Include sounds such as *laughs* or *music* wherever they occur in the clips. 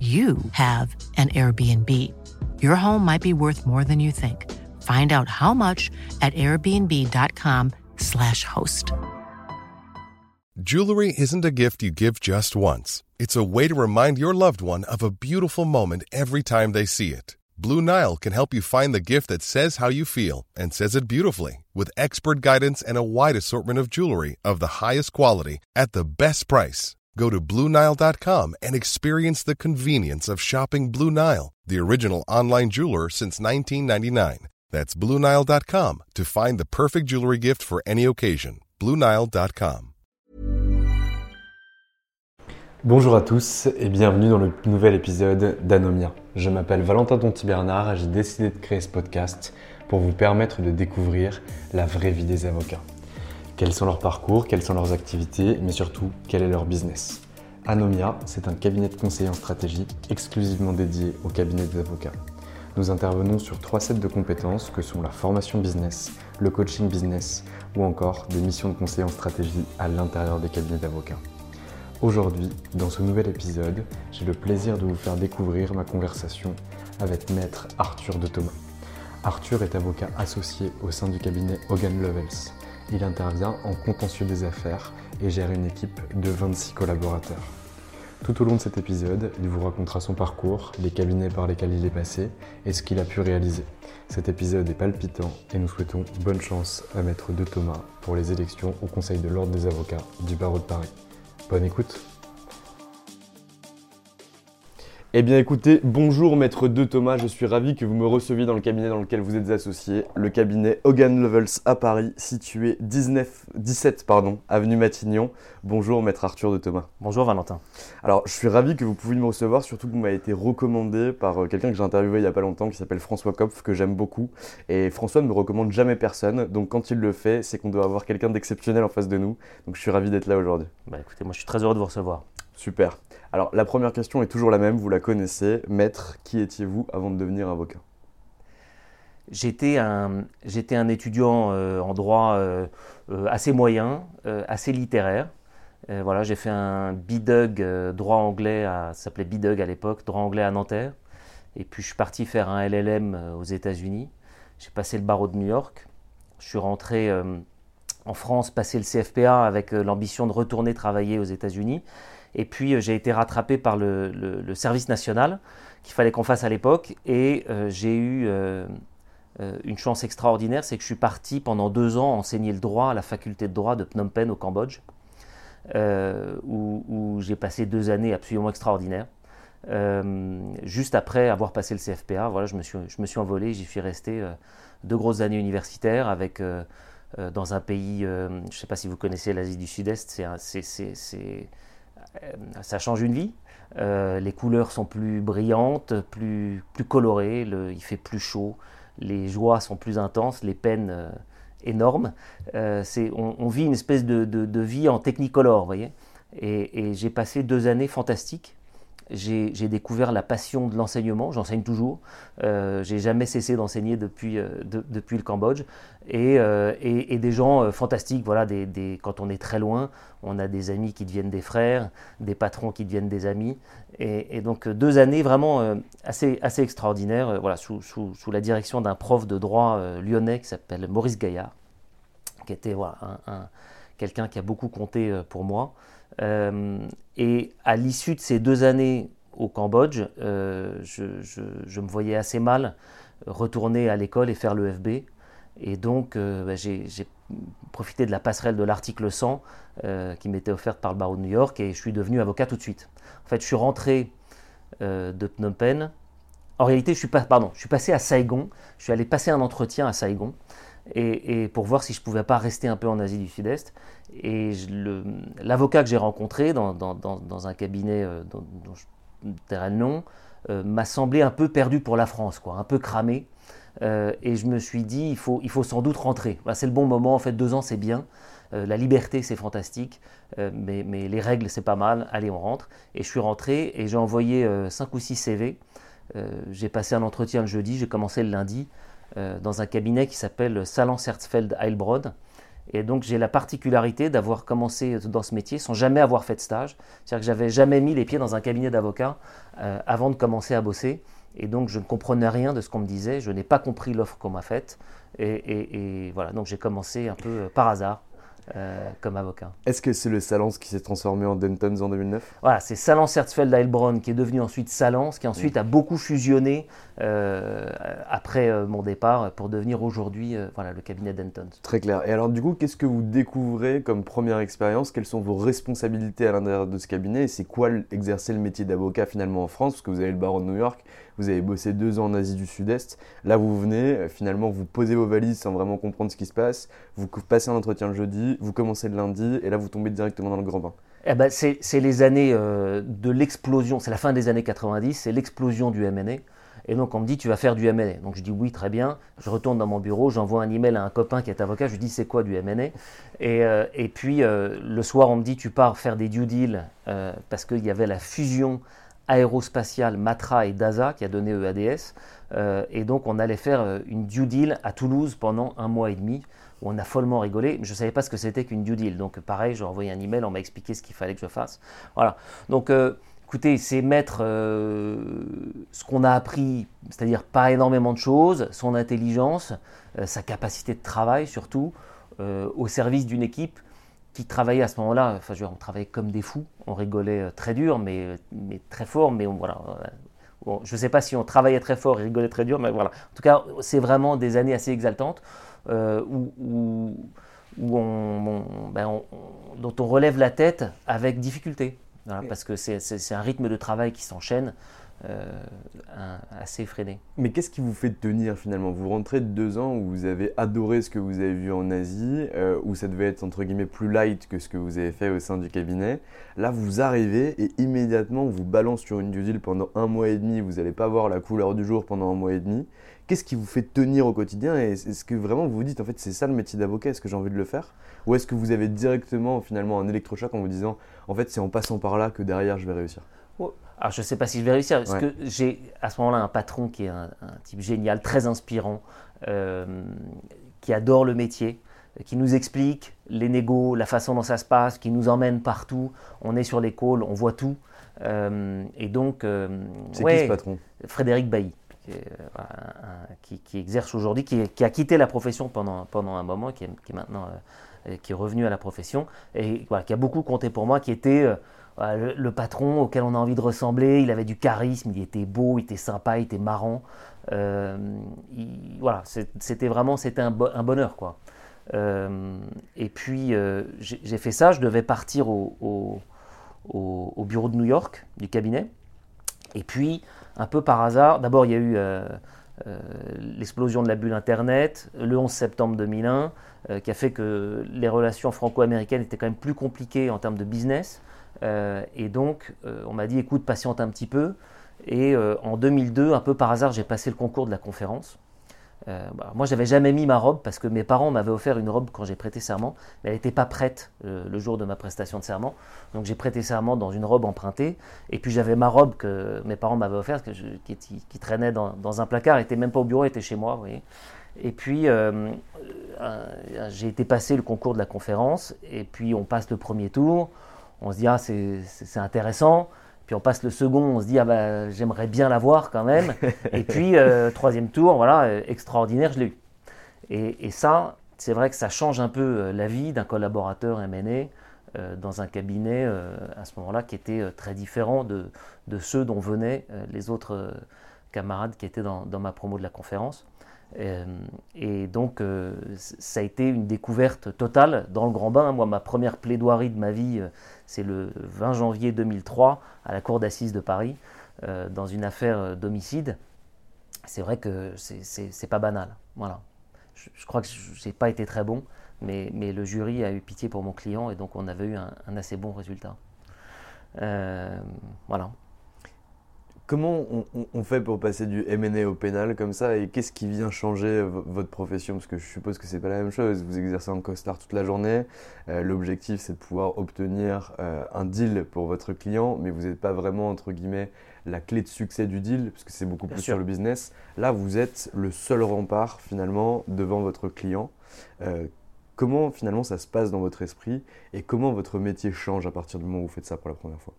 you have an Airbnb. Your home might be worth more than you think. Find out how much at airbnb.com/slash host. Jewelry isn't a gift you give just once. It's a way to remind your loved one of a beautiful moment every time they see it. Blue Nile can help you find the gift that says how you feel and says it beautifully with expert guidance and a wide assortment of jewelry of the highest quality at the best price. Go to BlueNile.com and experience the convenience of shopping Blue Nile, the original online jeweler since 1999. That's BlueNile.com to find the perfect jewelry gift for any occasion. BlueNile.com. Bonjour à tous et bienvenue dans le nouvel épisode d'Anomia. Je m'appelle Valentin Tonti Bernard et j'ai décidé de créer ce podcast pour vous permettre de découvrir la vraie vie des avocats. Quels sont leurs parcours, quelles sont leurs activités, mais surtout quel est leur business. Anomia, c'est un cabinet de conseil en stratégie exclusivement dédié au cabinet des avocats. Nous intervenons sur trois sets de compétences que sont la formation business, le coaching business ou encore des missions de conseil en stratégie à l'intérieur des cabinets d'avocats. Aujourd'hui, dans ce nouvel épisode, j'ai le plaisir de vous faire découvrir ma conversation avec maître Arthur de Thomas. Arthur est avocat associé au sein du cabinet Hogan Levels. Il intervient en contentieux des affaires et gère une équipe de 26 collaborateurs. Tout au long de cet épisode, il vous racontera son parcours, les cabinets par lesquels il est passé et ce qu'il a pu réaliser. Cet épisode est palpitant et nous souhaitons bonne chance à Maître De Thomas pour les élections au Conseil de l'Ordre des avocats du barreau de Paris. Bonne écoute eh bien écoutez, bonjour maître De Thomas, je suis ravi que vous me receviez dans le cabinet dans lequel vous êtes associé, le cabinet Hogan Levels à Paris, situé 19, 17 pardon, avenue Matignon. Bonjour maître Arthur De Thomas. Bonjour Valentin. Alors je suis ravi que vous pouviez me recevoir, surtout que vous m'avez été recommandé par euh, quelqu'un que j'ai interviewé il n'y a pas longtemps qui s'appelle François Kopf, que j'aime beaucoup. Et François ne me recommande jamais personne, donc quand il le fait, c'est qu'on doit avoir quelqu'un d'exceptionnel en face de nous. Donc je suis ravi d'être là aujourd'hui. Bah écoutez, moi je suis très heureux de vous recevoir. Super. Alors la première question est toujours la même, vous la connaissez. Maître, qui étiez-vous avant de devenir avocat? J'étais un, un étudiant euh, en droit euh, euh, assez moyen, assez littéraire. voilà, j'ai fait un BIDUG droit anglais, à, ça s'appelait BIDUG à l'époque, droit anglais à Nanterre. Et puis je suis parti faire un LLM aux États-Unis. J'ai passé le barreau de New York. Je suis rentré en France, passé le CFPA avec l'ambition de retourner travailler aux États-Unis. Et puis euh, j'ai été rattrapé par le, service national qu'il fallait qu'on fasse à l'époque. Et euh, j'ai eu euh, une chance extraordinaire, c'est que je suis parti pendant deux ans enseigner le droit à la faculté de droit de Phnom Penh au Cambodge, où, j'ai passé deux années absolument extraordinaires. juste après avoir passé le CFPA, voilà, je me suis, je me suis envolé, j'y suis resté deux grosses années universitaires avec dans un pays, je ne sais pas si vous connaissez l'Asie du Sud-Est, c'est ça change une vie. Euh, les couleurs sont plus brillantes, plus, plus colorées, le, il fait plus chaud, les joies sont plus intenses, les peines euh, énormes. on, vit une espèce de, de, vie en technicolor, vous voyez. Et j'ai passé deux années fantastiques j'ai découvert la passion de l'enseignement, j'enseigne toujours, euh, j'ai jamais cessé d'enseigner depuis, euh, depuis le Cambodge, et, euh, et, des gens fantastiques, voilà, quand on est très loin, on a des amis qui deviennent des frères, des patrons qui deviennent des amis, et, donc deux années vraiment assez, assez extraordinaires, voilà, sous, sous, sous, la direction d'un prof de droit lyonnais qui s'appelle Maurice Gaillard, qui était voilà, un, quelqu'un qui a beaucoup compté pour moi. Euh, et à l'issue de ces deux années au Cambodge, je, me voyais assez mal retourner à l'école et faire le FB. Et donc, bah, j'ai profité de la passerelle de l'article 100 qui m'était offerte par le barreau de New York et je suis devenu avocat tout de suite. En fait, je suis rentré de Phnom Penh en réalité, je suis, pardon, je suis passé à Saigon. Je suis allé passer un entretien à Saigon et, pour voir si je pouvais pas rester un peu en Asie du Sud-Est. Et l'avocat que j'ai rencontré dans, un cabinet euh, dont, je tairai le nom m'a semblé un peu perdu pour la France, quoi, un peu cramé. Euh, et je me suis dit, il faut, il faut sans doute rentrer. c'est le bon moment, en fait, deux ans c'est bien. Euh, la liberté c'est fantastique, mais, les règles c'est pas mal. Allez, on rentre. Et je suis rentré et j'ai envoyé cinq ou six CV euh, j'ai passé un entretien le jeudi, j'ai commencé le lundi euh, dans un cabinet qui s'appelle Salan Herzfeld Heilbrod. Et donc j'ai la particularité d'avoir commencé dans ce métier sans jamais avoir fait de stage. C'est-à-dire que j'avais jamais mis les pieds dans un cabinet d'avocat euh, avant de commencer à bosser. Et donc je ne comprenais rien de ce qu'on me disait, je n'ai pas compris l'offre qu'on m'a faite. et, voilà, donc j'ai commencé un peu par hasard euh, comme avocat. Est-ce que c'est le Salance qui s'est transformé en Dentons en 2009 Voilà, c'est Salance Herzfeld Heilbronn qui est devenu ensuite Salance, qui ensuite a beaucoup fusionné euh, après euh, mon départ pour devenir aujourd'hui voilà, le cabinet Dentons. Très clair. Et alors du coup, qu'est-ce que vous découvrez comme première expérience? Quelles sont vos responsabilités à l'intérieur de ce cabinet? Et c'est quoi exercer le métier d'avocat finalement en France? Parce que vous avez le barreau de New York, vous avez bossé deux ans en Asie du Sud-Est. Là, vous venez, euh, finalement, vous posez vos valises sans vraiment comprendre ce qui se passe. Vous passez un entretien le jeudi, vous commencez le lundi, et là, vous tombez directement dans le grand bain. Eh ben, c'est les années euh, de l'explosion, c'est la fin des années 90, c'est l'explosion du MNE. Et donc on me dit tu vas faire du MNE. Donc je dis oui très bien. Je retourne dans mon bureau, j'envoie un email à un copain qui est avocat, je lui dis c'est quoi du MNE et, euh, et, puis le soir on me dit tu pars faire des due deals parce qu'il y avait la fusion aérospatiale Matra et DASA qui a donné EADS. Euh, et donc on allait faire euh, une due deal à Toulouse pendant un mois et demi où on a follement rigolé. Je ne savais pas ce que c'était qu'une due deal. Donc pareil, j'ai envoyé un email, on m'a expliqué ce qu'il fallait que je fasse. Voilà. Donc euh, écoutez, c'est mettre ce qu'on a appris, c'est-à-dire pas énormément de choses, son intelligence, sa capacité de travail surtout, au service d'une équipe qui travaillaient à ce moment-là, enfin, je on travaillait comme des fous, on rigolait euh, très dur, mais, mais très fort, mais voilà. Je ne sais pas si on travaillait très fort et rigolait très dur, mais voilà. En tout cas, c'est vraiment des années assez exaltantes euh, où, où, ben, on, dont on relève la tête avec difficulté. parce que c'est un rythme de travail qui s'enchaîne. Euh, assez effréné. Mais qu'est-ce qui vous fait tenir finalement? Vous rentrez de deux ans où vous avez adoré ce que vous avez vu en Asie, euh, où ça devait être entre guillemets plus light que ce que vous avez fait au sein du cabinet. Là, vous arrivez et immédiatement on vous balance sur une due deal pendant un mois et demi. Vous n'allez pas voir la couleur du jour pendant un mois et demi. Qu'est-ce qui vous fait tenir au quotidien? Et est-ce que vraiment vous vous dites en fait c'est ça le métier d'avocat Est-ce que j'ai envie de le faire? Ou est-ce que vous avez directement finalement un électrochoc en vous disant en fait c'est en passant par là que derrière je vais réussir? Alors je ne sais pas si je vais réussir, parce que j'ai à ce moment-là un patron qui est un, type génial, très inspirant, euh, qui adore le métier, qui nous explique les négos, la façon dont ça se passe, qui nous emmène partout. On est sur les calls, on voit tout. Euh, et donc, euh, c'est qui ce patron? Frédéric Bailly. Qui, qui, exerce aujourd'hui, qui, a quitté la profession pendant, pendant un moment, qui est, maintenant qui est revenu à la profession, et voilà, qui a beaucoup compté pour moi, qui était le, patron auquel on a envie de ressembler, il avait du charisme, il était beau, il était sympa, il était marrant. Euh, voilà, c'était vraiment c'était un, bonheur quoi. Euh, et puis euh, j'ai fait ça, je devais partir au, bureau de New York du cabinet. Et puis un peu par hasard, d'abord il y a eu l'explosion de la bulle Internet le 11 septembre 2001, qui a fait que les relations franco-américaines étaient quand même plus compliquées en termes de business. Euh, et donc, euh, on m'a dit, écoute, patiente un petit peu. Et euh, en 2002, un peu par hasard, j'ai passé le concours de la conférence. Bah, moi, j'avais jamais mis ma robe parce que mes parents m'avaient offert une robe quand j'ai prêté serment, mais elle n'était pas prête le jour de ma prestation de serment. Donc, j'ai prêté serment dans une robe empruntée. Et puis, j'avais ma robe que mes parents m'avaient offerte, qui, traînait dans, un placard, elle était même pas au bureau, elle était chez moi. Et puis, j'ai été passer le concours de la conférence. Et puis, on passe le premier tour on se dit ah c'est intéressant. Puis on passe le second, on se dit ah bah, j'aimerais bien l'avoir quand même. *laughs* et puis euh, troisième tour, voilà, euh, extraordinaire, je l'ai eu. Et, ça, c'est vrai que ça change un peu euh, la vie d'un collaborateur M&A dans un cabinet à ce moment-là qui était très différent de, ceux dont venaient les autres camarades qui étaient dans, ma promo de la conférence. et donc, ça a été une découverte totale dans le grand bain. Moi, ma première plaidoirie de ma vie, c'est le 20 janvier 2003 à la Cour d'assises de Paris, dans une affaire d'homicide. C'est vrai que c'est pas banal. Voilà je, crois que je n'ai pas été très bon, mais, mais, le jury a eu pitié pour mon client et donc on avait eu un, assez bon résultat. Euh, voilà. Comment on, fait pour passer du MNE au pénal comme ça et qu'est-ce qui vient changer votre profession? Parce que je suppose que c'est pas la même chose. Vous exercez en costard toute la journée. Euh, l'objectif c'est de pouvoir obtenir euh, un deal pour votre client, mais vous n'êtes pas vraiment entre guillemets la clé de succès du deal, puisque c'est beaucoup plus sur le business. Là, vous êtes le seul rempart finalement devant votre client. Euh, comment finalement ça se passe dans votre esprit et comment votre métier change à partir du moment où vous faites ça pour la première fois?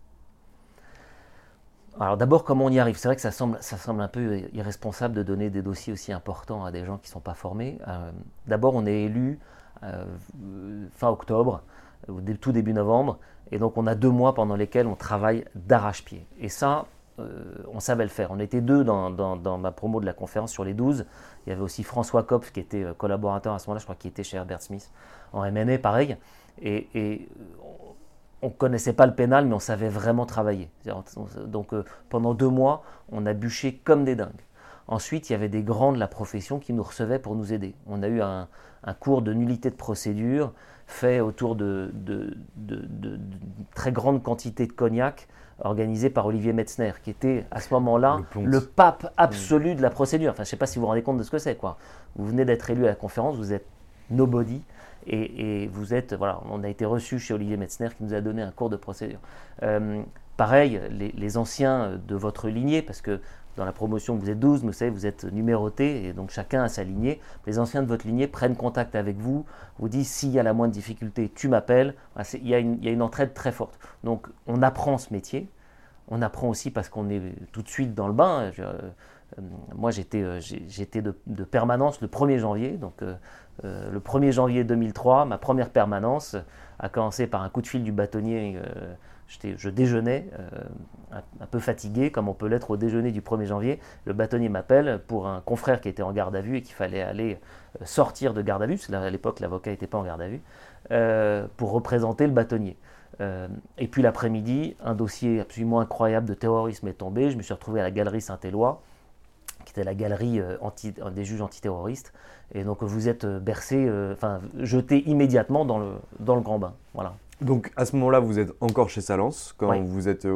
Alors d'abord, comment on y arrive? C'est vrai que ça semble, ça semble un peu irresponsable de donner des dossiers aussi importants à des gens qui ne sont pas formés. Euh, d'abord, on est élu euh, fin octobre, tout début novembre, et donc on a deux mois pendant lesquels on travaille d'arrache-pied. Et ça, euh, on savait le faire. On était deux dans, ma promo de la conférence sur les 12. Il y avait aussi François Kopf qui était collaborateur à ce moment-là, je crois qu'il était chez Herbert Smith en MNE, pareil. Et, on ne connaissait pas le pénal, mais on savait vraiment travailler. Donc euh, pendant deux mois, on a bûché comme des dingues. Ensuite, il y avait des grands de la profession qui nous recevaient pour nous aider. On a eu un, cours de nullité de procédure fait autour de, de, très grandes quantités de cognac organisé par Olivier Metzner, qui était à ce moment-là le, pape absolu de la procédure. Enfin, je ne sais pas si vous vous rendez compte de ce que c'est. quoi. Vous venez d'être élu à la conférence, vous êtes nobody, et, vous êtes, voilà, on a été reçu chez Olivier Metzner qui nous a donné un cours de procédure. Euh, pareil, les, anciens de votre lignée, parce que dans la promotion, vous êtes 12, vous savez, vous êtes numéroté, et donc chacun a sa lignée. Les anciens de votre lignée prennent contact avec vous, vous disent s'il y a la moindre difficulté, tu m'appelles. Il y, a une, entraide très forte. Donc on apprend ce métier. On apprend aussi parce qu'on est tout de suite dans le bain. Euh, moi, j'étais, euh, de, permanence le 1er janvier. Donc, euh, le 1er janvier 2003, ma première permanence a commencé par un coup de fil du bâtonnier je déjeunais euh, un, peu fatigué, comme on peut l'être au déjeuner du 1er janvier. Le bâtonnier m'appelle pour un confrère qui était en garde à vue et qu'il fallait aller euh, sortir de garde à vue, parce qu'à l'époque l'avocat n'était pas en garde à vue, euh, pour représenter le bâtonnier. et puis l'après-midi, un dossier absolument incroyable de terrorisme est tombé. Je me suis retrouvé à la galerie Saint-Éloi, qui était la galerie des juges antiterroristes. Et donc vous êtes bercé, enfin jeté immédiatement dans le, dans le grand bain. Voilà. Donc à ce moment-là, vous êtes encore chez Salence quand vous êtes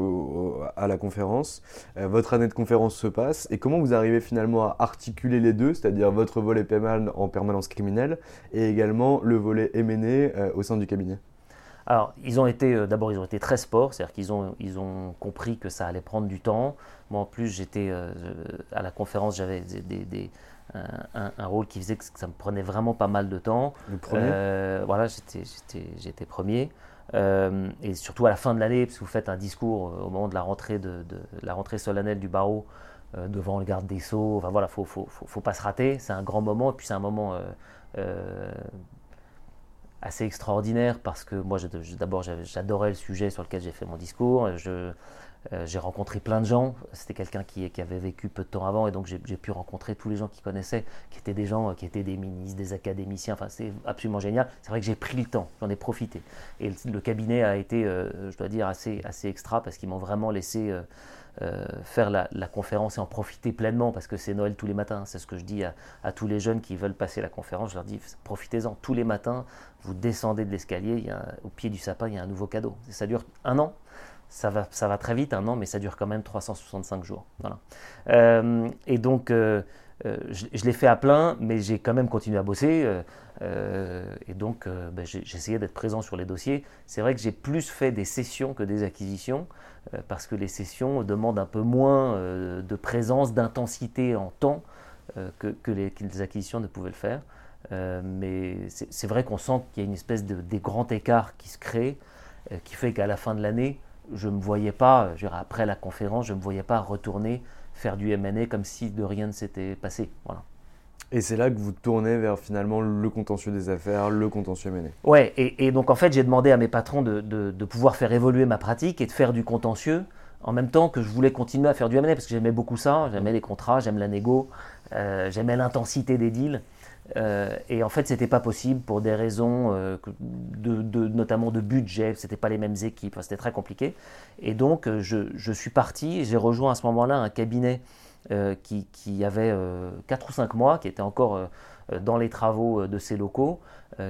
à la conférence. Euh, votre année de conférence se passe et comment vous arrivez finalement à articuler les deux, c'est-à-dire votre volet PMAN en permanence criminelle et également le volet MNE euh, au sein du cabinet? Alors, ils ont été, euh, d'abord, ils ont été très sport, c'est-à-dire qu'ils ont, ils ont compris que ça allait prendre du temps. Moi, en plus, j'étais à la conférence, j'avais des, un, rôle qui faisait que ça me prenait vraiment pas mal de temps. Le premier Voilà, j'étais premier. Euh, et surtout à la fin de l'année, parce que vous faites un discours euh, au moment de la rentrée, de, la rentrée solennelle du barreau euh, devant le garde des Sceaux. Enfin voilà, faut, faut, faut, pas se rater. C'est un grand moment, et puis c'est un moment assez extraordinaire parce que moi, d'abord, j'adorais le sujet sur lequel j'ai fait mon discours. Je, euh, j'ai rencontré plein de gens. C'était quelqu'un qui, avait vécu peu de temps avant et donc j'ai pu rencontrer tous les gens qui connaissaient, qui étaient des gens, qui étaient des ministres, des académiciens. Enfin, c'est absolument génial. C'est vrai que j'ai pris le temps, j'en ai profité. Et le, cabinet a été, euh, je dois dire, assez, assez extra parce qu'ils m'ont vraiment laissé euh, faire la, conférence et en profiter pleinement parce que c'est Noël tous les matins. C'est ce que je dis à, tous les jeunes qui veulent passer la conférence. Je leur dis profitez-en tous les matins. Vous descendez de l'escalier, au pied du sapin, il y a un nouveau cadeau. Ça dure un an ça va, ça va très vite, un an, mais ça dure quand même 365 jours. Voilà. Euh, et donc, euh, euh, je, l'ai fait à plein, mais j'ai quand même continué à bosser. et donc, ben, j'ai d'être présent sur les dossiers. C'est vrai que j'ai plus fait des sessions que des acquisitions, parce que les sessions demandent un peu moins de présence, d'intensité en temps que, que, les, acquisitions ne pouvaient le faire. mais c'est vrai qu'on sent qu'il y a une espèce de des grands écarts qui se créent, qui fait qu'à la fin de l'année, je ne me voyais pas, après la conférence, je ne me voyais pas retourner faire du MNE comme si de rien ne s'était passé. Voilà. Et c'est là que vous tournez vers finalement le contentieux des affaires, le contentieux mené. Ouais, et, donc en fait j'ai demandé à mes patrons de, de, pouvoir faire évoluer ma pratique et de faire du contentieux en même temps que je voulais continuer à faire du M&A parce que j'aimais beaucoup ça, j'aimais les contrats, j'aime la négo, euh, j'aimais l'intensité des deals. Euh, et en fait, c'était pas possible pour des raisons euh, de, notamment de budget. C'était pas les mêmes équipes, c'était très compliqué. Et donc, je, je suis parti. J'ai rejoint à ce moment-là un cabinet euh, qui, avait 4 euh, ou 5 mois, qui était encore euh, dans les travaux de ses locaux,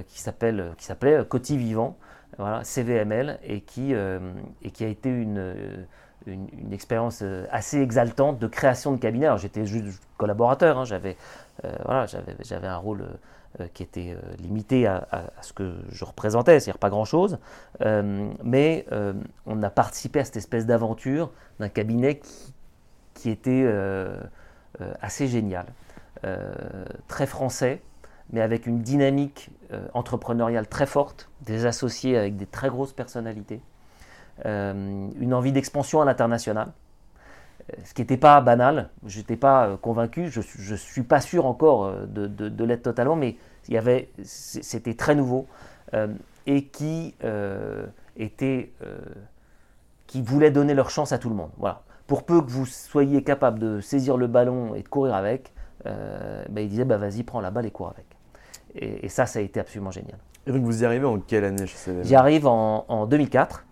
qui s'appelait Coty Vivant, voilà, CVML, et qui, et qui a été une, une, expérience assez exaltante de création de cabinet. Alors j'étais juste collaborateur, hein, j'avais voilà, un rôle qui était limité à, ce que je représentais, c'est-à-dire pas grand-chose, mais on a participé à cette espèce d'aventure d'un cabinet qui, qui était euh, euh, assez génial, euh, très français, mais avec une dynamique entrepreneuriale très forte, des associés avec des très grosses personnalités, une envie d'expansion à l'international ce qui n'était pas banal. Je n'étais pas convaincu, je ne suis pas sûr encore de, de, l'être totalement, mais il y avait, c'était très nouveau et qui était, qui voulait donner leur chance à tout le monde. Voilà pour peu que vous soyez capable de saisir le ballon et de courir avec, euh, ben, il disait bah, vas-y, prends la balle et cours avec. Et, ça, ça a été absolument génial. Et donc vous y arrivez en quelle année chez CVM J'y arrive en, 2004.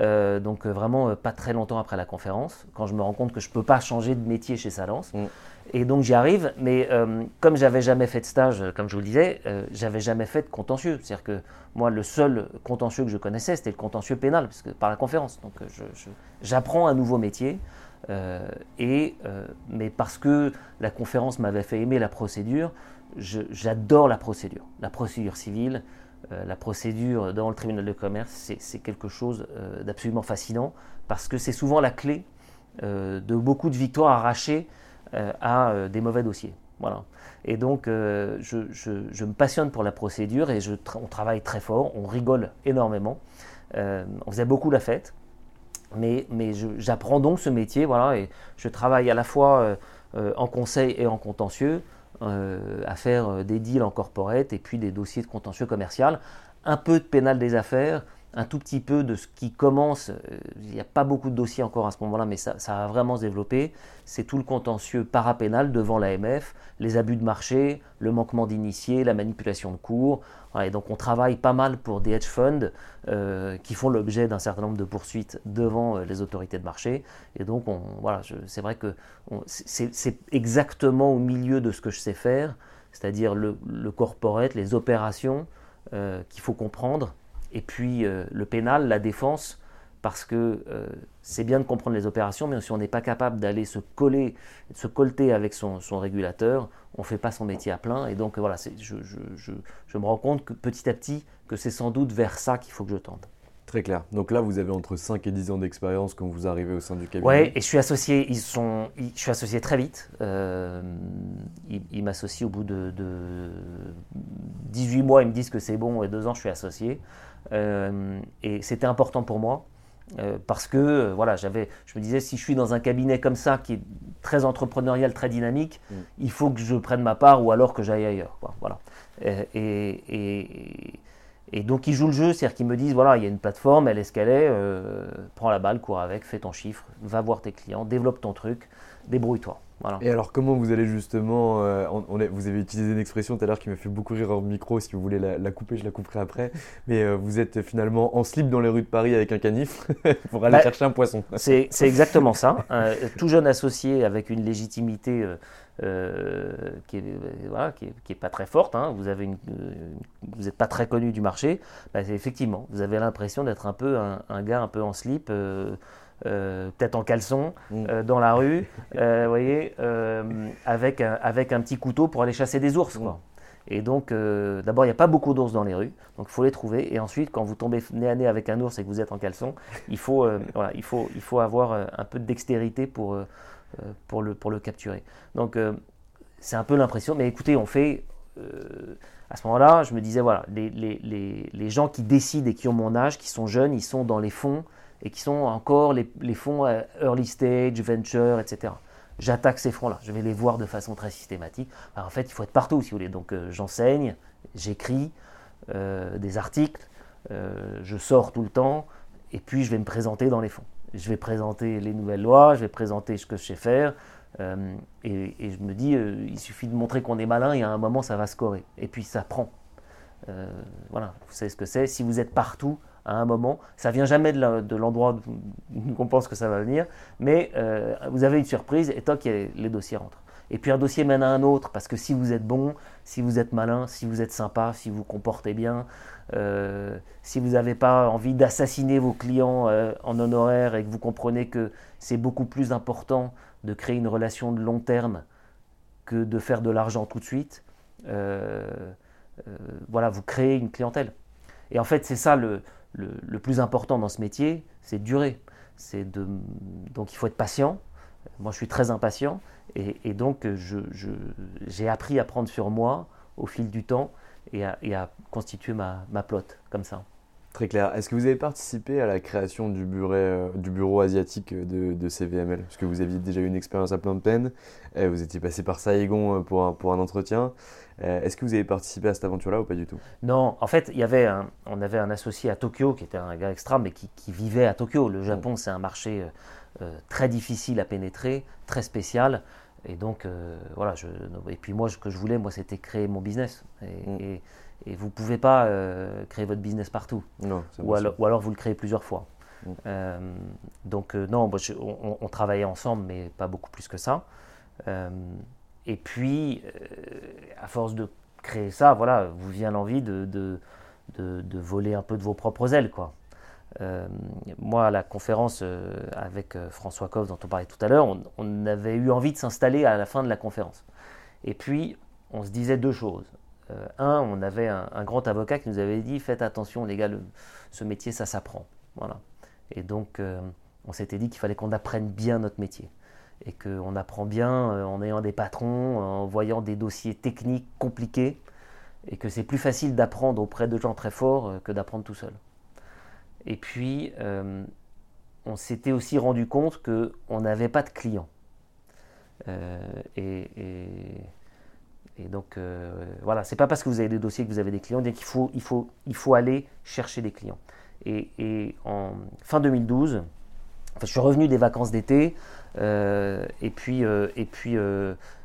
Euh, donc euh, vraiment pas très longtemps après la conférence, quand je me rends compte que je ne peux pas changer de métier chez Salance. Mm. Et donc j'y arrive, mais euh, comme j'avais jamais fait de stage, comme je vous le disais, euh, j'avais jamais fait de contentieux. C'est-à-dire que moi, le seul contentieux que je connaissais, c'était le contentieux pénal, parce que, par la conférence. Donc euh, j'apprends un nouveau métier, et, mais parce que la conférence m'avait fait aimer la procédure, j'adore la procédure. La procédure civile, la procédure dans le tribunal de commerce, c'est quelque chose d'absolument fascinant, parce que c'est souvent la clé de beaucoup de victoires arrachées euh, à euh, des mauvais dossiers. Voilà. Et donc, euh, je, me passionne pour la procédure et on travaille très fort, on rigole énormément. on faisait beaucoup la fête, mais, mais j'apprends donc ce métier, voilà, et je travaille à la fois en conseil et en contentieux, à faire des deals en corporate et puis des dossiers de contentieux commercial, un peu de pénal des affaires, un tout petit peu de ce qui commence. Euh, il n'y a pas beaucoup de dossiers encore à ce moment-là, mais ça, ça, va vraiment se développer. C'est tout le contentieux parapénal devant l'AMF, les abus de marché, le manquement d'initiés, la manipulation de cours. Donc on travaille pas mal pour des hedge funds euh, qui font l'objet d'un certain nombre de poursuites devant euh, les autorités de marché. Et donc on, voilà, c'est vrai que c'est exactement au milieu de ce que je sais faire, c'est-à-dire le, corporate, les opérations qu'il faut comprendre et puis euh, le pénal, la défense, parce que euh, c'est bien de comprendre les opérations, mais si on n'est pas capable d'aller se coller, se colter avec son, régulateur, on ne fait pas son métier à plein. Et donc voilà, je, je, me rends compte que petit à petit que c'est sans doute vers ça qu'il faut que je tende. Très clair. Donc là, vous avez entre 5 et 10 ans d'expérience quand vous arrivez au sein du cabinet. Oui, et je suis associé, ils sont, je suis associé très vite. Euh, ils, m'associent au bout de, de, 18 mois, ils me disent que c'est bon, et 2 ans, je suis associé. Euh, et c'était important pour moi. Euh, parce que euh, voilà, j'avais, je me disais, si je suis dans un cabinet comme ça, qui est très entrepreneurial, très dynamique, mm. il faut que je prenne ma part ou alors que j'aille ailleurs. voilà. Et, et, et, donc ils jouent le jeu, c'est-à-dire qu'ils me disent, voilà, il y a une plateforme, elle est ce qu'elle est, prends la balle, cours avec, fais ton chiffre, va voir tes clients, développe ton truc, débrouille-toi. Et alors, comment vous allez justement. Euh, on, vous avez utilisé une expression tout à l'heure qui m'a fait beaucoup rire en micro. Si vous voulez la, couper, je la couperai après. Mais euh, vous êtes finalement en slip dans les rues de Paris avec un canif *laughs* pour aller bah, chercher un poisson. C'est *laughs* exactement ça. tout jeune associé avec une légitimité euh, qui n'est voilà, qui est, pas très forte. Hein. Vous n'êtes pas très connu du marché. Bah, effectivement, vous avez l'impression d'être un peu un, un, gars un peu en slip. Euh, peut-être en caleçon, mm. euh, dans la rue, *laughs* euh, voyez, avec, un, avec un petit couteau pour aller chasser des ours. Quoi. Mm. Et donc, d'abord, il n'y a pas beaucoup d'ours dans les rues, donc il faut les trouver. Et ensuite, quand vous tombez nez à nez avec un ours et que vous êtes en caleçon, il faut, *laughs* voilà, il faut, il faut avoir un peu de dextérité pour, pour, le, pour le capturer. Donc, c'est un peu l'impression. Mais écoutez, on fait. à ce moment-là, je me disais, voilà, les, les, les, les, gens qui décident et qui ont mon âge, qui sont jeunes, ils sont dans les fonds et qui sont encore les, fonds euh, early stage, venture, etc. j'attaque ces fronts-là. Je vais les voir de façon très systématique. en fait, il faut être partout, si vous voulez. Donc, j'enseigne, j'écris des articles, je sors tout le temps, et puis je vais me présenter dans les fonds. Je vais présenter les nouvelles lois, je vais présenter ce que je sais faire, euh, et, je me dis, euh, il suffit de montrer qu'on est malin et à un moment ça va scorer. Et puis ça prend. Euh, voilà, vous savez ce que c'est. Si vous êtes partout à un moment, ça vient jamais de l'endroit où on pense que ça va venir, mais vous avez une surprise et toc, les dossiers rentrent. Et puis un dossier mène à un autre, parce que si vous êtes bon, si vous êtes malin, si vous êtes sympa, si vous comportez bien, si vous n'avez pas envie d'assassiner vos clients en honoraire et que vous comprenez que c'est beaucoup plus important de créer une relation de long terme que de faire de l'argent tout de suite, euh, euh, voilà, vous créez une clientèle. Et en fait, c'est ça le, le, plus important dans ce métier, c'est de durer. C'est de, donc il faut être patient. Moi, je suis très impatient. Et, donc, j'ai appris à prendre sur moi au fil du temps et à, constituer ma, ma plotte comme ça. Très clair. Est-ce que vous avez participé à la création du bureau, euh, bureau asiatique de, CVML Parce que vous aviez déjà eu une expérience à plein de peine. Vous étiez passé par Saigon euh, pour un entretien. Euh, est-ce que vous avez participé à cette aventure-là ou pas du tout? Non, en fait, il y avait on avait un associé à Tokyo qui était un gars extra, mais qui, vivait à Tokyo. Le Japon, c'est un marché très difficile à pénétrer, très spécial. Et donc, voilà. Je, et puis moi, ce que je voulais, moi, c'était créer mon business. et mm. Et vous ne pouvez pas euh, créer votre business partout. Non, ou, alors, ou, alors, vous le créez plusieurs fois. Mm. Euh, donc euh, non, on, travaillait ensemble, mais pas beaucoup plus que ça. Et puis, à force de créer ça, voilà, vous vient l'envie de, de, de, voler un peu de vos propres ailes. Quoi. moi, à la conférence avec François Coff, dont on parlait tout à l'heure, on, avait eu envie de s'installer à la fin de la conférence. Et puis, on se disait deux choses. Euh, un, on avait un, grand avocat qui nous avait dit faites attention les gars, ce métier ça s'apprend. Voilà. Et donc euh, on s'était dit qu'il fallait qu'on apprenne bien notre métier et qu'on apprend bien euh, en ayant des patrons, en voyant des dossiers techniques compliqués et que c'est plus facile d'apprendre auprès de gens très forts que d'apprendre tout seul. Et puis on s'était aussi rendu compte qu'on n'avait pas de clients. et et donc, euh, voilà, c'est pas parce que vous avez des dossiers que vous avez des clients, qu'il faut, il faut, il faut aller chercher des clients. Et, en fin 2012, je suis revenu des vacances d'été, euh, et puis, euh, et puis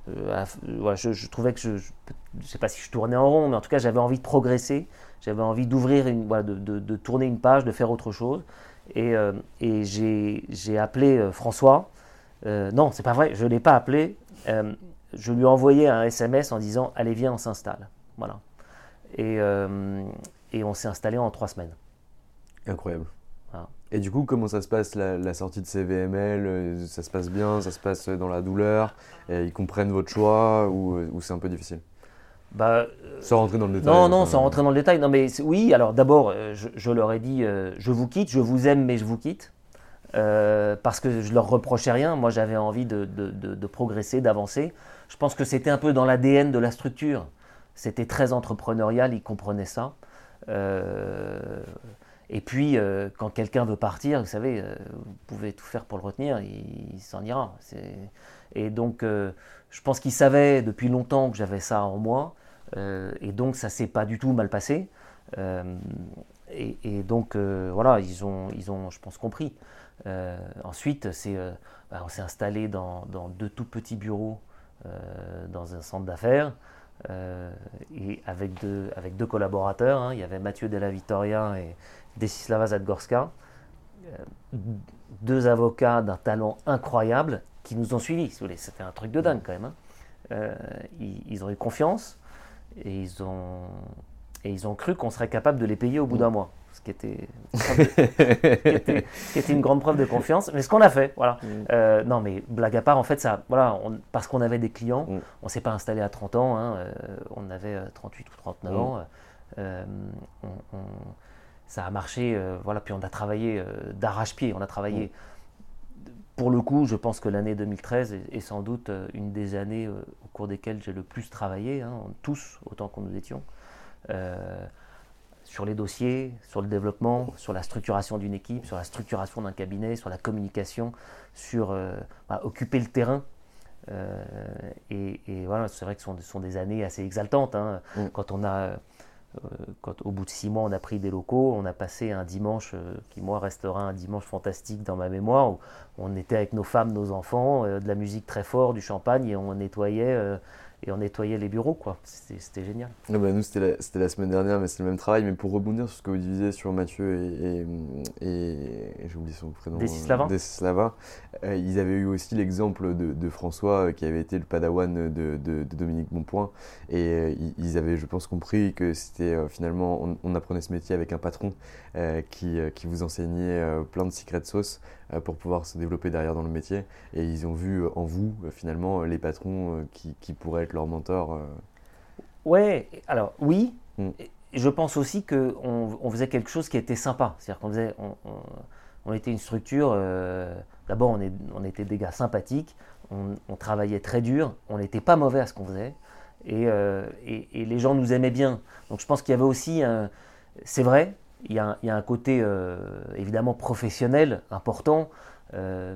voilà, je, trouvais que je ne sais pas si je tournais en rond, mais en tout cas, j'avais envie de progresser, j'avais envie d'ouvrir, voilà, de, de, tourner une page, de faire autre chose. Et, et j'ai appelé François. non, c'est pas vrai, je ne l'ai pas appelé je lui ai envoyé un SMS en disant Allez, viens, on s'installe. Voilà. Et, euh, et on s'est installé en trois semaines. Incroyable. Et du coup, comment ça se passe la, sortie de CVML euh, Ça se passe bien Ça se passe dans la douleur Ils comprennent votre choix ou, ou c'est un peu difficile bah, sans rentrer dans le détail. Non, non, sans rentrer dans le détail. Non, mais oui, alors d'abord, euh, je, leur ai dit, je vous quitte, je vous aime, mais je vous quitte. parce que je leur reprochais rien. Moi, j'avais envie de, de, de progresser, d'avancer. Je pense que c'était un peu dans l'ADN de la structure. C'était très entrepreneurial, ils comprenaient ça. Euh, et puis, euh, quand quelqu'un veut partir, vous savez, euh, vous pouvez tout faire pour le retenir, il, s'en ira. Et donc, je pense qu'ils savaient depuis longtemps que j'avais ça en moi. et donc, ça s'est pas du tout mal passé. Et, donc, voilà, ils ont, ils ont, je pense, compris. ensuite, bah, on s'est installé dans, deux tout petits bureaux euh, dans un centre d'affaires. Euh, et avec deux, avec deux collaborateurs, hein. il y avait Mathieu Della Vittoria et Desislava Zadgorska, euh, deux avocats d'un talent incroyable qui nous ont suivis. C'était un truc de dingue quand même. Hein. ils, ont eu confiance et ils ont, et ils ont cru qu'on serait capable de les payer au bout d'un mois ce qui était, qui était, une grande preuve de confiance. Mais ce qu'on a fait, voilà. Mm. Euh, non, mais blague à part, en fait, ça, voilà, parce qu'on avait des clients, mm. on ne s'est pas installé à 30 ans, hein, euh, on avait 38 euh, ou 39 mm. ans. Ça a marché, voilà, puis on a travaillé d'arrache-pied, on a travaillé. Pour le coup, je pense que l'année 2013 est, sans doute une des années au cours desquelles j'ai le plus travaillé, hein, tous, autant qu'on nous étions sur les dossiers, sur le développement, sur la structuration d'une équipe, sur la structuration d'un cabinet, sur la communication, sur euh, bah, occuper le terrain. et, voilà, c'est vrai que ce sont, des années assez exaltantes. Hein. Mm. Quand on a quand au bout de six mois on a pris des locaux, on a passé un dimanche qui moi restera un dimanche fantastique dans ma mémoire où on était avec nos femmes, nos enfants, de la musique très fort, du champagne et on nettoyait et on nettoyait les bureaux, quoi. C'était génial. bah, nous, c'était la, la, semaine dernière, mais c'est le même travail. Mais pour rebondir sur ce que vous disiez sur Mathieu et, et, j'ai oublié son prénom. Desislava. Desislava. Euh, ils avaient eu aussi l'exemple de, François, euh, qui avait été le padawan de, Dominique Bonpoint. Et euh, ils avaient, je pense, compris que c'était finalement, on, apprenait ce métier avec un patron qui, qui vous enseignait plein de secrets de sauce euh, pour pouvoir se développer derrière dans le métier. Et ils ont vu euh, en vous, euh, finalement, les patrons qui, qui, pourraient être leurs mentors. Ouais, alors oui. Mm. Je pense aussi qu'on on faisait quelque chose qui était sympa. C'est-à-dire qu'on faisait, on, était une structure. D'abord, on, on, était des gars sympathiques. On, travaillait très dur. On n'était pas mauvais à ce qu'on faisait. Et, et, et, les gens nous aimaient bien. Donc je pense qu'il y avait aussi. C'est vrai, il y, a un, côté euh, évidemment professionnel important. Euh,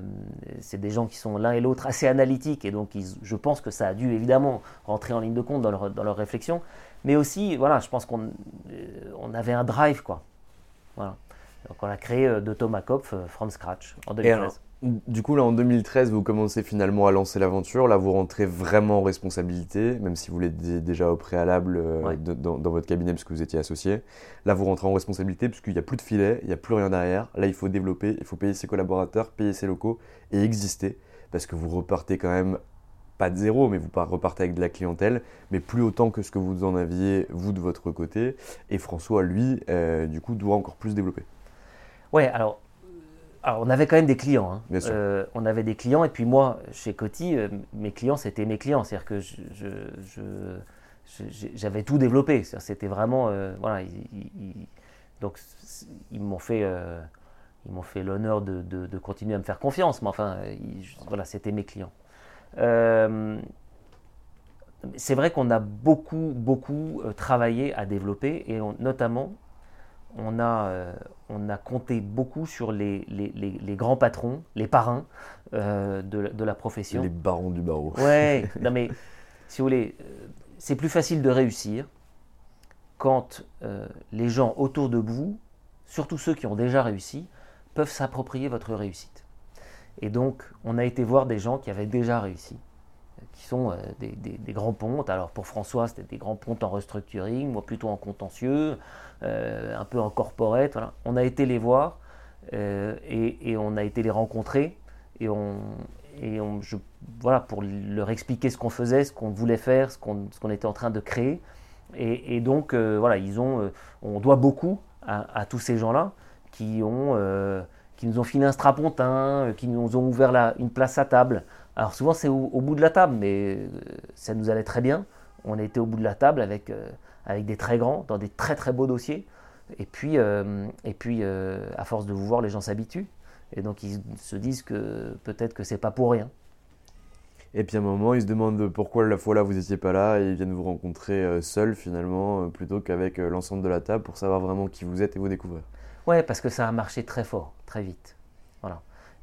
c'est des gens qui sont l'un et l'autre assez analytiques et donc je pense que ça a dû évidemment rentrer en ligne de compte dans leur, dans leur réflexion. Mais aussi, voilà, je pense qu'on euh, on avait un drive quoi. Voilà. Donc on a créé de Thomas Kopf from scratch en 2013. Du coup, là, en 2013, vous commencez finalement à lancer l'aventure. Là, vous rentrez vraiment en responsabilité, même si vous l'étiez déjà au préalable euh, dans, votre cabinet puisque vous étiez associé. Là, vous rentrez en responsabilité puisqu'il n'y a plus de filet, il n'y a plus rien derrière. Là, il faut développer, il faut payer ses collaborateurs, payer ses locaux et exister parce que vous repartez quand même pas de zéro, mais vous repartez avec de la clientèle, mais plus autant que ce que vous en aviez, vous, de votre côté. Et François, lui, euh, du coup, doit encore plus développer. Ouais, alors alors, on avait quand même des clients. Hein. Euh, on avait des clients, et puis moi, chez Coty, euh, mes clients, c'était mes clients. C'est-à-dire que j'avais tout développé. C'était vraiment. Euh, voilà, donc, ils m'ont fait. ils m'ont fait l'honneur de, continuer à me faire confiance, mais enfin, voilà, c'était mes clients. c'est vrai qu'on a beaucoup, beaucoup travaillé à développer, et notamment on a, euh, on a compté beaucoup sur les, les, grands patrons, les parrains euh, de, la profession. Les barons du barreau. Ouais, *laughs* non mais si vous voulez, euh, c'est plus facile de réussir quand les gens autour de vous, surtout ceux qui ont déjà réussi, peuvent s'approprier votre réussite. Et donc, on a été voir des gens qui avaient déjà réussi qui sont euh, des, grands pontes. Alors pour François, c'était des grands pontes en restructuring, moi plutôt en contentieux, euh, un peu en corporate. On a été les voir euh, et, on a été les rencontrer et on, et on, je, voilà, pour leur expliquer ce qu'on faisait, ce qu'on voulait faire, ce qu'on était en train de créer. Et, donc voilà, ils ont, on doit beaucoup à, tous ces gens-là qui ont qui nous ont filé un strapontin, qui nous ont ouvert la, une place à table, alors souvent c'est au, bout de la table, mais euh, ça nous allait très bien. On était au bout de la table avec, euh, avec des très grands, dans des très très beaux dossiers. Et puis, euh, et puis à force de vous voir, les gens s'habituent. Et donc ils se disent que peut-être que c'est pas pour rien. Et puis à un moment, ils se demandent pourquoi la fois là vous n'étiez pas là et ils viennent vous rencontrer seul finalement plutôt qu'avec l'ensemble de la table pour savoir vraiment qui vous êtes et vous découvrir. Ouais, parce que ça a marché très fort, très vite.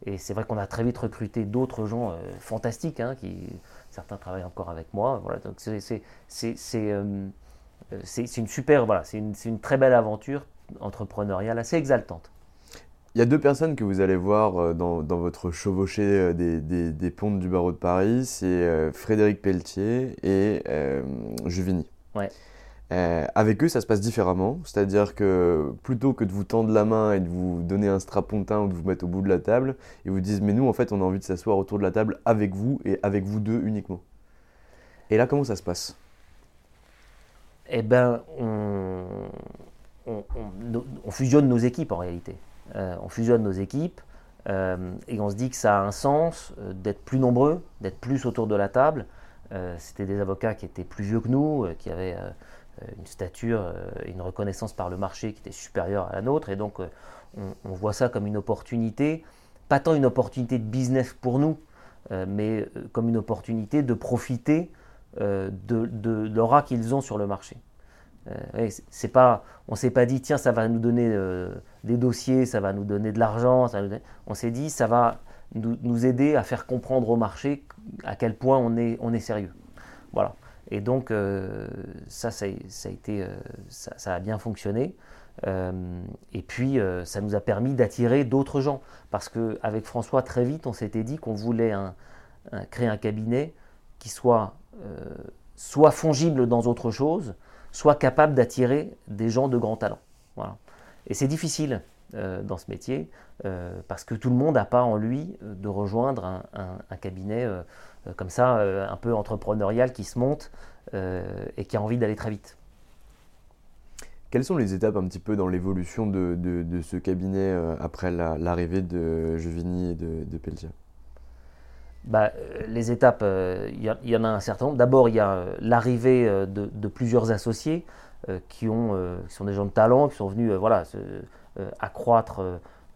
Et c'est vrai qu'on a très vite recruté d'autres gens euh, fantastiques, hein, qui, certains travaillent encore avec moi. Voilà, donc c'est, c'est, euh, une super, voilà, c'est une, une, très belle aventure entrepreneuriale, assez exaltante. Il y a deux personnes que vous allez voir euh, dans, dans votre chevauchée des, des, des, pontes du barreau de Paris, c'est Frédéric Pelletier et Juvigny. Ouais. Euh, avec eux, ça se passe différemment. C'est-à-dire que plutôt que de vous tendre la main et de vous donner un strapontin ou de vous mettre au bout de la table, ils vous disent Mais nous, en fait, on a envie de s'asseoir autour de la table avec vous et avec vous deux uniquement. Et là, comment ça se passe? Eh ben, on, fusionne nos équipes en réalité. Euh, on fusionne nos équipes euh, et on se dit que ça a un sens d'être plus nombreux, d'être plus autour de la table. C'était des avocats qui étaient plus vieux que nous, qui avaient une stature euh, une reconnaissance par le marché qui était supérieure à la nôtre. Et donc, euh, on, voit ça comme une opportunité, pas tant une opportunité de business pour nous, mais comme une opportunité de profiter de, l'aura qu'ils ont sur le marché. c'est pas, on s'est pas dit, tiens, ça va nous donner des dossiers, ça va nous donner de l'argent. On s'est dit, ça va, nous, aider à faire comprendre au marché à quel point on est, on est sérieux. Voilà. Et donc, ça, ça, a été, ça, a bien fonctionné. et puis, ça nous a permis d'attirer d'autres gens. Parce qu'avec François, très vite, on s'était dit qu'on voulait créer un cabinet qui soit soit fongible dans autre chose, soit capable d'attirer des gens de grand talent. Voilà. Et c'est difficile euh, dans ce métier euh, parce que tout le monde n'a pas en lui euh, de rejoindre un, cabinet comme ça, un peu entrepreneurial qui se monte et qui a envie d'aller très vite. Quelles sont les étapes un petit peu dans l'évolution de, ce cabinet après l'arrivée de Jevigny et de, de Pelletier bah, euh, les étapes, il euh, y, en a un certain nombre. D'abord, il y a euh, l'arrivée de, plusieurs associés qui, ont, qui sont des gens de talent, qui sont venus voilà, accroître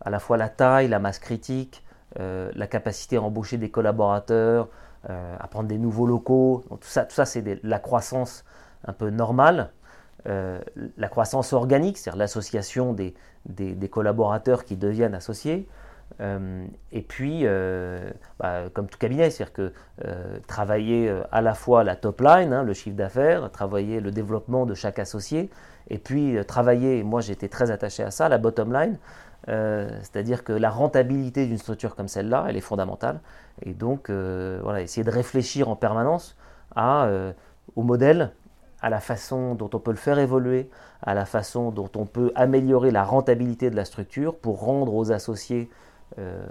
à la fois la taille, la masse critique, la capacité à embaucher des collaborateurs, à prendre des nouveaux locaux. tout ça, tout ça c'est la croissance un peu normale. la croissance organique, c'est-à-dire l'association des, des, collaborateurs qui deviennent associés. Euh, et puis, euh, bah, comme tout cabinet, c'est-à-dire que euh, travailler à la fois la top line, hein, le chiffre d'affaires, travailler le développement de chaque associé, et puis travailler, moi j'étais très attaché à ça, la bottom line, c'est-à-dire que la rentabilité d'une structure comme celle-là, elle est fondamentale. Et donc, voilà, essayer de réfléchir en permanence à, au modèle, à la façon dont on peut le faire évoluer, à la façon dont on peut améliorer la rentabilité de la structure pour rendre aux associés euh,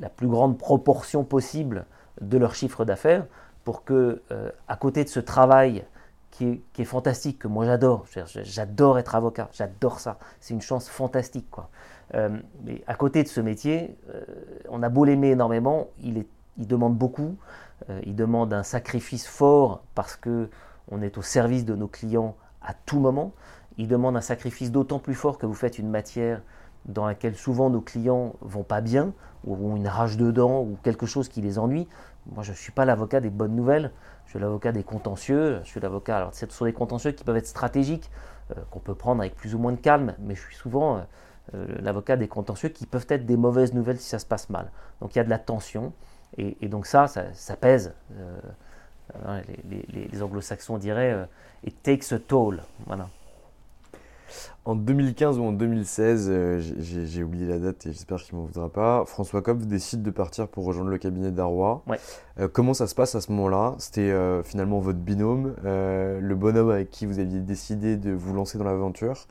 la plus grande proportion possible de leur chiffre d'affaires pour que, euh, à côté de ce travail qui est, fantastique, que moi j'adore, j'adore être avocat, j'adore ça, c'est une chance fantastique. Quoi. Euh, mais à côté de ce métier, on a beau l'aimer énormément, il, est, il demande beaucoup, il demande un sacrifice fort parce que on est au service de nos clients à tout moment. Il demande un sacrifice d'autant plus fort que vous faites une matière dans laquelle souvent nos clients vont pas bien, ou ont une rage dedans, ou quelque chose qui les ennuie. Moi, je ne suis pas l'avocat des bonnes nouvelles, je suis l'avocat des contentieux, je suis l'avocat, alors ce sont des contentieux qui peuvent être stratégiques, euh, qu'on peut prendre avec plus ou moins de calme, mais je suis souvent euh, euh, l'avocat des contentieux qui peuvent être des mauvaises nouvelles si ça se passe mal. Donc il y a de la tension, et, donc ça, ça, pèse. les, les anglo-saxons diraient it takes a toll. Voilà. En 2015 ou en 2016, euh, j'ai oublié la date et j'espère qu'il ne m'en voudra pas, François Kopf décide de partir pour rejoindre le cabinet d'Arrois. Euh, comment ça se passe à ce moment-là? C'était euh, finalement votre binôme, le bonhomme avec qui vous aviez décidé de vous lancer dans l'aventure.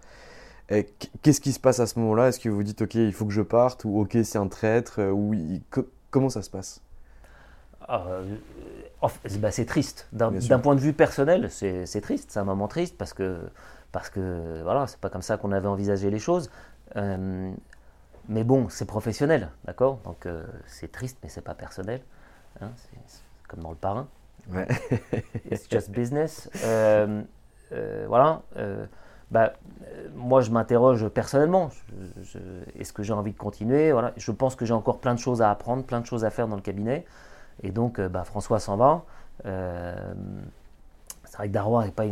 Qu'est-ce qui se passe à ce moment-là? Est-ce que vous dites ok, il faut que je parte? Ou ok, c'est un traître? Ou Comment ça se passe? Ah, bah, C'est triste. D'un point de vue personnel, c'est triste. C'est un moment triste parce que parce que voilà, c'est pas comme ça qu'on avait envisagé les choses. Euh, mais bon, c'est professionnel, d'accord? Donc euh, c'est triste, mais c'est pas personnel. Hein, c'est comme dans le parrain. Ouais. *laughs* It's just business. Euh, voilà. bah, moi, je m'interroge personnellement. Est-ce que j'ai envie de continuer? Voilà. Je pense que j'ai encore plein de choses à apprendre, plein de choses à faire dans le cabinet. Et donc, bah, François s'en va. c'est vrai que Darrois n'est pas,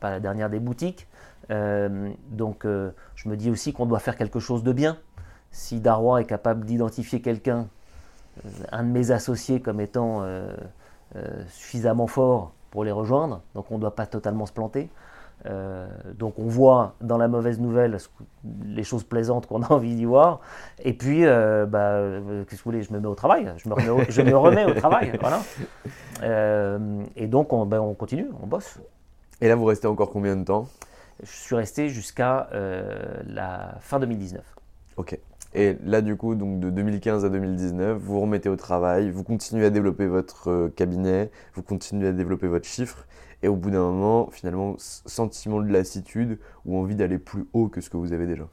pas la dernière des boutiques. Euh, donc euh, je me dis aussi qu'on doit faire quelque chose de bien. Si Darrois est capable d'identifier quelqu'un, euh, un de mes associés comme étant suffisamment fort pour les rejoindre, donc on ne doit pas totalement se planter. donc on voit dans la mauvaise nouvelle les choses plaisantes qu'on a *laughs* envie d'y voir. Et puis, bah, qu'est-ce que vous voulez, je me mets au travail, je me remets au, je me remets au travail. *laughs* Voilà. et donc on, ben, on continue, on bosse. Et là, vous restez encore combien de temps? Je suis resté jusqu'à euh, la fin 2019. Ok. Et là, du coup, donc de 2015 à 2019, vous vous remettez au travail, vous continuez à développer votre euh, cabinet, vous continuez à développer votre chiffre, et au bout d'un moment, finalement, sentiment de lassitude ou envie d'aller plus haut que ce que vous avez déjà?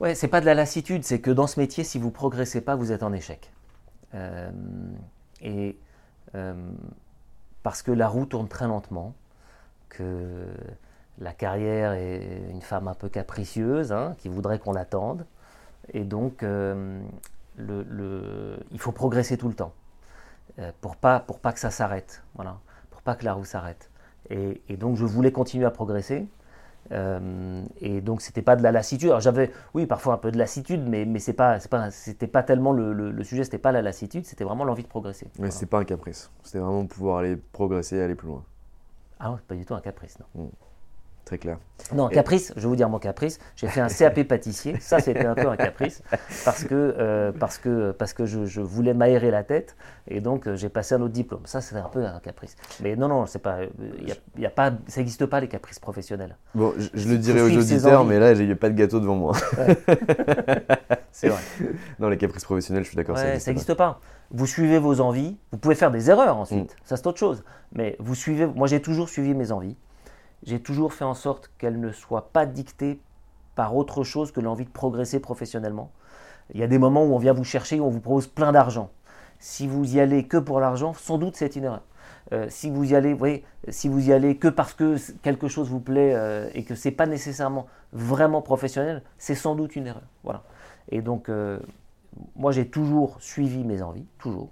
Ouais, c'est pas de la lassitude, c'est que dans ce métier, si vous progressez pas, vous êtes en échec. Euh, et parce que la roue tourne très lentement, que la carrière est une femme un peu capricieuse, hein, qui voudrait qu'on l'attende. Et donc, euh, il faut progresser tout le temps euh, pour pas, pour pas que ça s'arrête, voilà, pour pas que la roue s'arrête. Et, donc, je voulais continuer à progresser. Euh, et donc c'était pas de la lassitude. Alors j'avais, oui, parfois un peu de lassitude, mais, mais c'est pas, c'est pas, c'était pas tellement le, le, sujet, c'était pas la lassitude, c'était vraiment l'envie de progresser. Mais c'est pas un caprice. C'était vraiment pouvoir aller progresser, aller plus loin. Ah non, pas du tout un caprice, non. Mm. Très clair. Non, caprice, je vais vous dire mon caprice. J'ai fait un *laughs* CAP pâtissier. Ça, c'était un peu un caprice parce que, euh, parce que, parce que je, je voulais m'aérer la tête et donc euh, j'ai passé un autre diplôme. Ça, c'était un peu un caprice. Mais non, non, c'est pas, y a, y a pas, ça n'existe pas les caprices professionnels. Bon, je, je le dirai aux auditeurs, mais là, il n'y a pas de gâteau devant moi. Ouais. c'est vrai. *laughs* Non, les caprices professionnels, je suis d'accord. Ouais, ça n'existe pas. Vous suivez vos envies. Vous pouvez faire des erreurs ensuite. Mm. Ça, c'est autre chose. Mais vous suivez. Moi, j'ai toujours suivi mes envies j'ai toujours fait en sorte qu'elle ne soit pas dictée par autre chose que l'envie de progresser professionnellement. Il y a des moments où on vient vous chercher, où on vous propose plein d'argent. Si vous y allez que pour l'argent, sans doute c'est une erreur. Euh, si vous y allez, voyez, si vous y allez que parce que quelque chose vous plaît euh, et que c'est pas nécessairement vraiment professionnel, c'est sans doute une erreur. Voilà. Et donc, euh, moi, j'ai toujours suivi mes envies, toujours.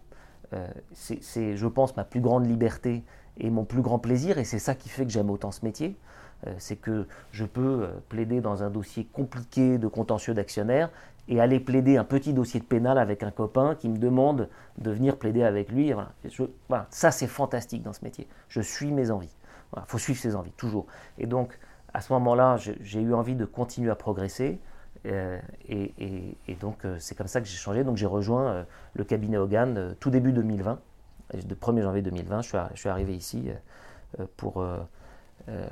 C'est, je pense, ma plus grande liberté et mon plus grand plaisir, et c'est ça qui fait que j'aime autant ce métier, euh, c'est que je peux euh, plaider dans un dossier compliqué de contentieux d'actionnaire et aller plaider un petit dossier de pénal avec un copain qui me demande de venir plaider avec lui. Voilà. Ça, c'est fantastique dans ce métier. Je suis mes envies. Il faut suivre ses envies, toujours. Et donc, à ce moment-là, j'ai eu envie de continuer à progresser. Euh, et, donc, c'est comme ça que j'ai changé. Donc, j'ai rejoint le cabinet Hogan tout début 2020 de 1er janvier 2020, je suis, arrivé ici euh, pour, euh, euh,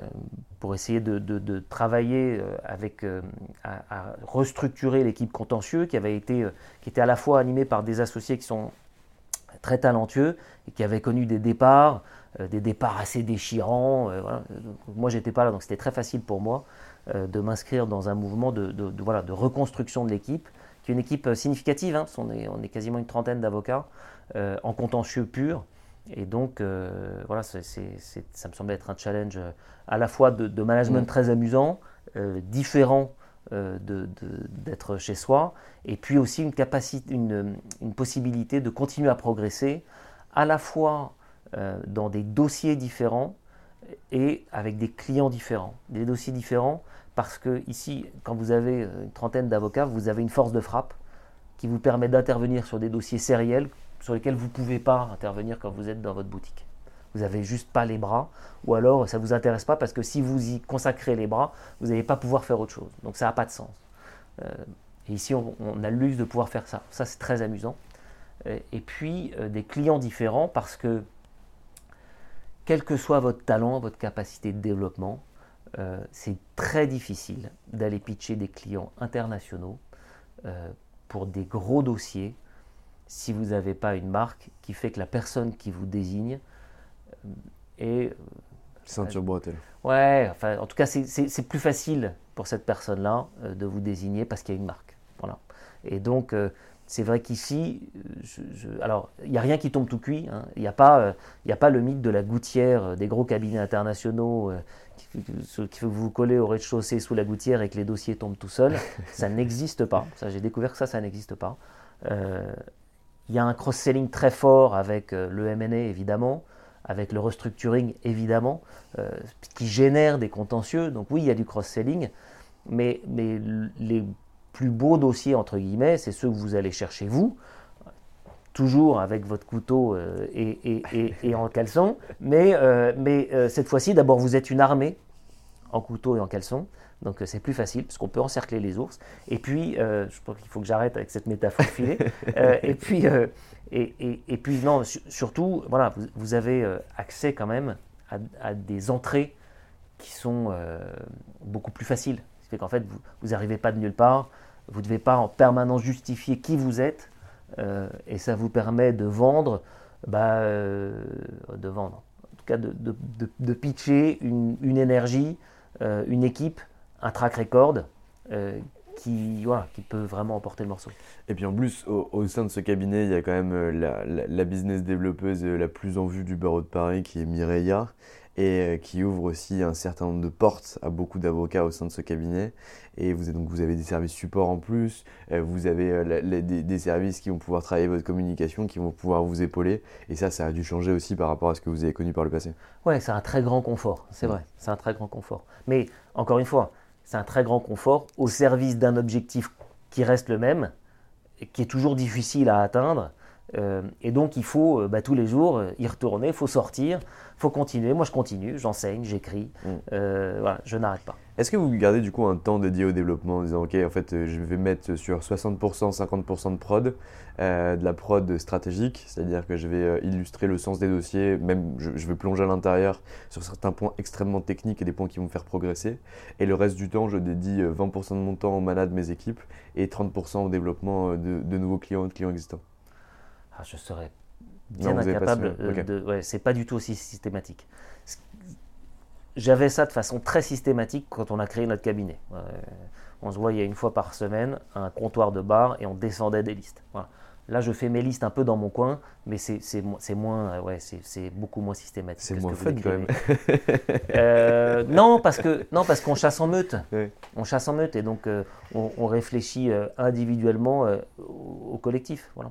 pour essayer de, travailler avec, à, restructurer l'équipe contentieux qui, avait été, qui était à la fois animée par des associés qui sont très talentueux et qui avaient connu des départs, des départs assez déchirants. Voilà. Moi, j'étais pas là, donc c'était très facile pour moi de m'inscrire dans un mouvement de, de, voilà, de reconstruction de l'équipe, qui est une équipe significative. Hein. On, est, on, est, quasiment une trentaine d'avocats. Euh, en contentieux pur. Et donc, euh, voilà, ça me semblait être un challenge euh, à la fois de, management très amusant, différent d'être chez soi, et puis aussi une, capacité, une, une, possibilité de continuer à progresser, à la fois dans des dossiers différents et avec des clients différents. Des dossiers différents parce que ici, quand vous avez une trentaine d'avocats, vous avez une force de frappe qui vous permet d'intervenir sur des dossiers sériels sur lesquels vous ne pouvez pas intervenir quand vous êtes dans votre boutique. Vous n'avez juste pas les bras, ou alors ça ne vous intéresse pas parce que si vous y consacrez les bras, vous n'allez pas pouvoir faire autre chose. Donc ça n'a pas de sens. Euh, et ici, on, a le luxe de pouvoir faire ça. Ça, c'est très amusant. Euh, et puis, euh, des clients différents parce que, quel que soit votre talent, votre capacité de développement, c'est très difficile d'aller pitcher des clients internationaux pour des gros dossiers si vous n'avez pas une marque qui fait que la personne qui vous désigne euh, est... Euh, Ceinture bretelle. Ouais, enfin, en tout cas, c'est plus facile pour cette personne-là euh, de vous désigner parce qu'il y a une marque. Voilà. Et donc, c'est vrai qu'ici, alors, il n'y a rien qui tombe tout cuit. Hein. Il n'y a, pas, a pas le mythe de la gouttière des gros cabinets internationaux qui, qui vous coller au rez-de-chaussée sous la gouttière et que les dossiers tombent tout seuls. ça n'existe pas. Ça, j'ai découvert que ça, ça n'existe pas. Il y a un cross-selling très fort avec euh, le M&A évidemment, avec le restructuring évidemment, euh, qui génère des contentieux. Donc oui, il y a du cross-selling, mais, les plus beaux dossiers, entre guillemets, c'est ceux que vous allez chercher vous, toujours avec votre couteau euh, et, en caleçon, mais, mais cette fois-ci, d'abord, vous êtes une armée en couteau et en caleçon, donc euh, c'est plus facile parce qu'on peut encercler les ours. Et puis, euh, je pense qu'il faut que j'arrête avec cette métaphore filée. *laughs* Euh, et puis, et, et, et, puis non, surtout, voilà, vous, avez accès quand même à, des entrées qui sont beaucoup plus faciles. Ce qui fait qu'en fait, vous n'arrivez pas de nulle part. Vous ne devez pas en permanence justifier qui vous êtes. et ça vous permet de vendre, bah, de vendre, en tout cas de, de, de, pitcher une, une énergie, une équipe un track record euh, qui, peut vraiment emporter le morceau. Et puis en plus, au, sein de ce cabinet, il y a quand même la, la, business développeuse la plus en vue du barreau de Paris qui est Mireia et euh, qui ouvre aussi un certain nombre de portes à beaucoup d'avocats au sein de ce cabinet. Et vous, donc, vous avez des services support en plus, euh, vous avez euh, des, services qui vont pouvoir travailler votre communication, qui vont pouvoir vous épauler. Et ça, ça a dû changer aussi par rapport à ce que vous avez connu par le passé. Ouais, c'est un très grand confort, c'est vrai, c'est un très grand confort. Mais encore une fois, c'est un très grand confort au service d'un objectif qui reste le même, qui est toujours difficile à atteindre. Et donc il faut bah, tous les jours y retourner, il faut sortir, faut continuer. Moi, je continue, j'enseigne, j'écris. Mm. Euh, voilà, je n'arrête pas. Est-ce que vous gardez du coup un temps dédié au développement en disant, OK, en fait, je vais mettre sur 60%, 50% de prod, euh, de la prod stratégique, c'est-à-dire que je vais euh, illustrer le sens des dossiers, même je, vais plonger à l'intérieur sur certains points extrêmement techniques et des points qui vont me faire progresser. Et le reste du temps, je dédie 20% de mon temps au manat de mes équipes et 30% au développement de, nouveaux clients et de clients existants. Ah, je serais bien incapable de. Ouais, c'est pas du tout aussi systématique. J'avais ça de façon très systématique quand on a créé notre cabinet. on se voyait une fois par semaine à un comptoir de bar et on descendait des listes. Là, je fais mes listes un peu dans mon coin, mais c'est moins, ouais, c'est beaucoup moins systématique. C'est moins fun quand même. *laughs* Euh, non, parce que non, parce qu'on chasse en meute. On chasse en meute et donc euh, on, réfléchit euh, individuellement au, au collectif. Voilà.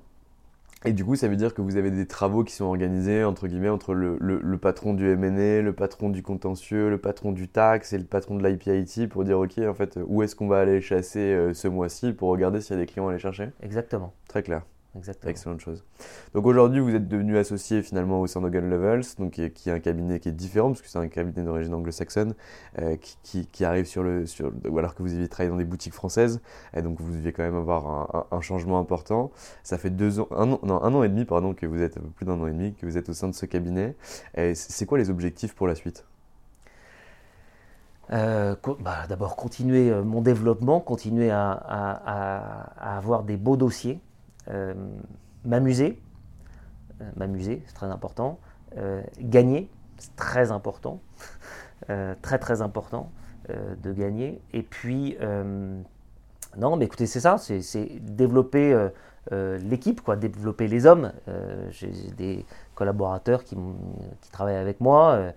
Et du coup, ça veut dire que vous avez des travaux qui sont organisés entre guillemets entre le, le, patron du MNE, le patron du contentieux, le patron du tax et le patron de l'IPIT pour dire ok, en fait, où est-ce qu'on va aller chasser euh, ce mois-ci pour regarder s'il y a des clients à aller chercher? Exactement. Très clair. Exactement. Excellente chose. Donc aujourd'hui, vous êtes devenu associé finalement au sein Levels, donc qui est, un cabinet qui est différent parce que c'est un cabinet d'origine anglo-saxonne euh, qui, qui, arrive sur le, sur, ou alors que vous aviez travaillé dans des boutiques françaises, et donc vous deviez quand même avoir un, changement important. Ça fait deux ans, un an, non, un an et demi pardon que vous êtes plus d'un an et demi que vous êtes au sein de ce cabinet. C'est quoi les objectifs pour la suite? Euh, bah, D'abord continuer euh, mon développement, continuer à, à avoir des beaux dossiers m'amuser, euh, m'amuser, c'est très important, euh, gagner, c'est très important, très très important de gagner. Et puis, non, mais écoutez, c'est ça, c'est développer l'équipe, quoi, développer les hommes. J'ai des collaborateurs qui, qui, travaillent avec moi.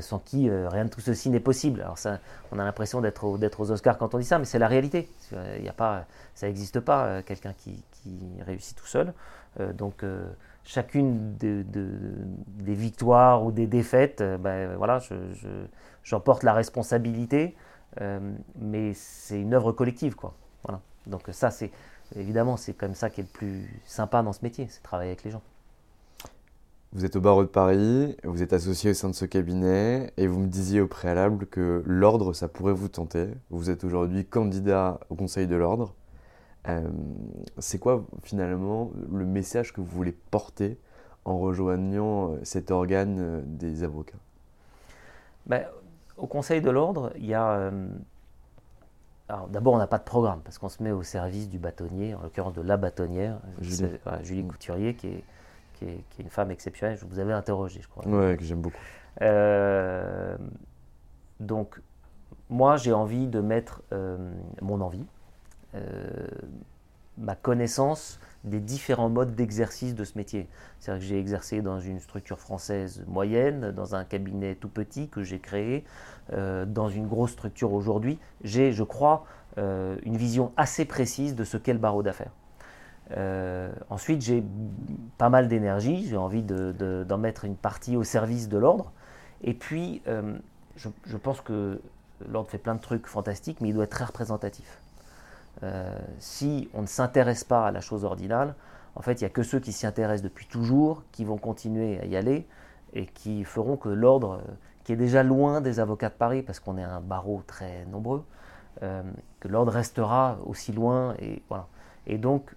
sans qui rien de tout ceci n'est possible. Alors ça, on a l'impression d'être aux Oscars quand on dit ça, mais c'est la réalité. Il y a pas, ça n'existe pas quelqu'un qui, réussit tout seul. Euh, donc euh, chacune des victoires ou des défaites, euh, ben, voilà, j'en porte la responsabilité, mais c'est une œuvre collective. Quoi. Voilà. Donc ça, c'est évidemment, c'est comme ça qui est le plus sympa dans ce métier, c'est travailler avec les gens. Vous êtes au barreau de Paris, vous êtes associé au sein de ce cabinet et vous me disiez au préalable que l'ordre, ça pourrait vous tenter. Vous êtes aujourd'hui candidat au Conseil de l'ordre. Euh, c'est quoi finalement le message que vous voulez porter en rejoignant euh, cet organe euh, des avocats? Ben, Au Conseil de l'ordre, il y a... D'abord, on n'a pas de programme parce qu'on se met au service du bâtonnier, en l'occurrence de la bâtonnière, Julie, Couturier, qui est, qui est, une femme exceptionnelle. Je vous avais interrogé, je crois. Oui, que j'aime beaucoup. donc, moi, j'ai envie de mettre mon envie, euh, ma connaissance des différents modes d'exercice de ce métier. C'est-à-dire que j'ai exercé dans une structure française moyenne, dans un cabinet tout petit que j'ai créé, euh, dans une grosse structure aujourd'hui. J'ai, je crois, euh, une vision assez précise de ce qu'est le barreau d'affaires. ensuite, j'ai pas mal d'énergie, j'ai envie d'en mettre une partie au service de l'ordre. Et puis, je pense que l'ordre fait plein de trucs fantastiques, mais il doit être très représentatif. Euh, si on ne s'intéresse pas à la chose ordinale, en fait, il n'y a que ceux qui s'y intéressent depuis toujours qui vont continuer à y aller et qui feront que l'ordre, euh, qui est déjà loin des avocats de Paris, parce qu'on est un barreau très nombreux, euh, que l'ordre restera aussi loin. Et, voilà. et donc,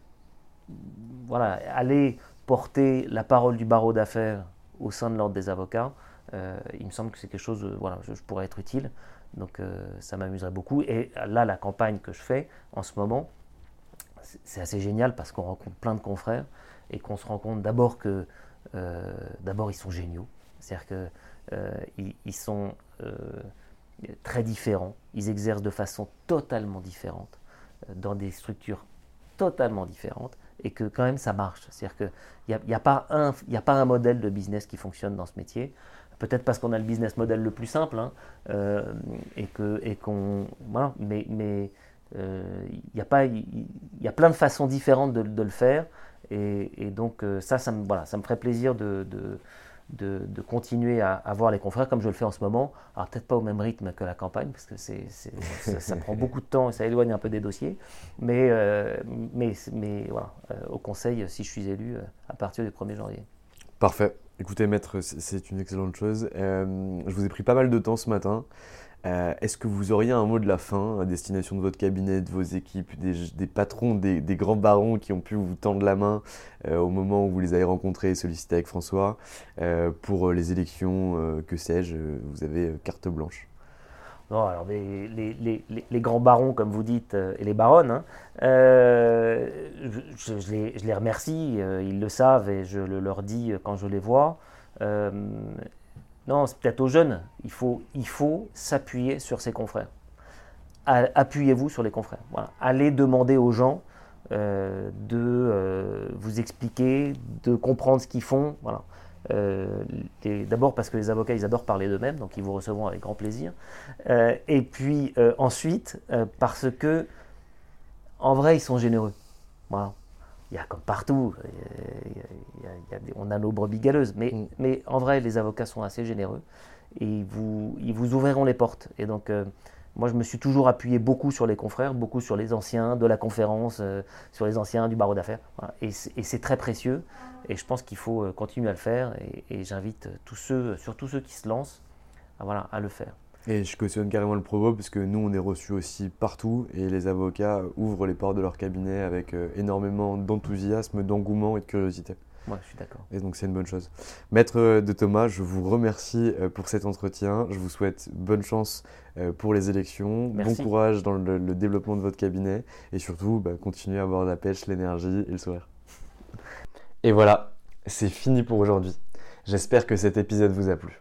voilà, aller porter la parole du barreau d'affaires au sein de l'ordre des avocats, il me semble que c'est quelque chose, voilà, je, je pourrais être utile. Donc euh, ça m'amuserait beaucoup. Et là, la campagne que je fais en ce moment, c'est assez génial parce qu'on rencontre plein de confrères et qu'on se rend compte d'abord que euh, d'abord ils sont géniaux. C'est-à-dire qu'ils euh, sont très différents, ils exercent de façon totalement différente. dans des structures totalement différentes et que quand même ça marche. C'est-à-dire qu'il n'y a pas un modèle de business qui fonctionne dans ce métier. Peut-être parce qu'on a le business model le plus simple hein, et que et qu'on voilà, mais il y a pas il y, a plein de façons différentes de, le faire et, donc ça ça me voilà ça me ferait plaisir de, continuer à, voir les confrères comme je le fais en ce moment. Alors peut-être pas au même rythme que la campagne, parce que ça, prend beaucoup de temps et ça éloigne un peu des dossiers. Mais, euh, mais, mais voilà, euh, au conseil, si je suis élu, euh, à partir du 1er janvier. Parfait. Écoutez, maître, c'est une excellente chose. je vous ai pris pas mal de temps ce matin. Euh, est-ce que vous auriez un mot de la fin à destination de votre cabinet, de vos équipes, des, patrons, des, grands barons qui ont pu vous tendre la main euh, au moment où vous les avez rencontrés et sollicités avec François euh, pour les élections, que sais-je, vous avez carte blanche? Alors les, grands barons, comme vous dites, et les baronnes, hein, je, les, remercie, ils le savent et je le leur dis quand je les vois. Non, c'est peut-être aux jeunes. Il faut, il faut s'appuyer sur ses confrères. Appuyez-vous sur les confrères. Allez demander aux gens euh, de euh, vous expliquer, de comprendre ce qu'ils font. Voilà. Euh, d'abord parce que les avocats, ils adorent parler d'eux-mêmes, donc ils vous recevront avec grand plaisir. et puis ensuite, parce que, en vrai, ils sont généreux. Voilà il y a comme partout, on a nos brebis galeuses, mais, mm. mais en vrai, les avocats sont assez généreux et ils vous, ils vous ouvriront les portes. Et donc, euh, moi, je me suis toujours appuyé beaucoup sur les confrères, beaucoup sur les anciens de la conférence, euh, sur les anciens du barreau d'affaires. Et c'est très précieux. Et je pense qu'il faut euh, continuer à le faire. Et, j'invite tous ceux, surtout ceux qui se lancent, voilà, à le faire. Et je cautionne carrément le propos parce que nous, on est reçus aussi partout et les avocats ouvrent les portes de leur cabinet avec euh, énormément d'enthousiasme, d'engouement et de curiosité. Moi, je suis d'accord. Et donc, c'est une bonne chose. Maître euh, de Thomas, je vous remercie euh, pour cet entretien. Je vous souhaite bonne chance pour les élections, bon courage dans le, développement de votre cabinet et surtout, bah, continuez à avoir la pêche, l'énergie et le sourire. Et voilà, c'est fini pour aujourd'hui. J'espère que cet épisode vous a plu.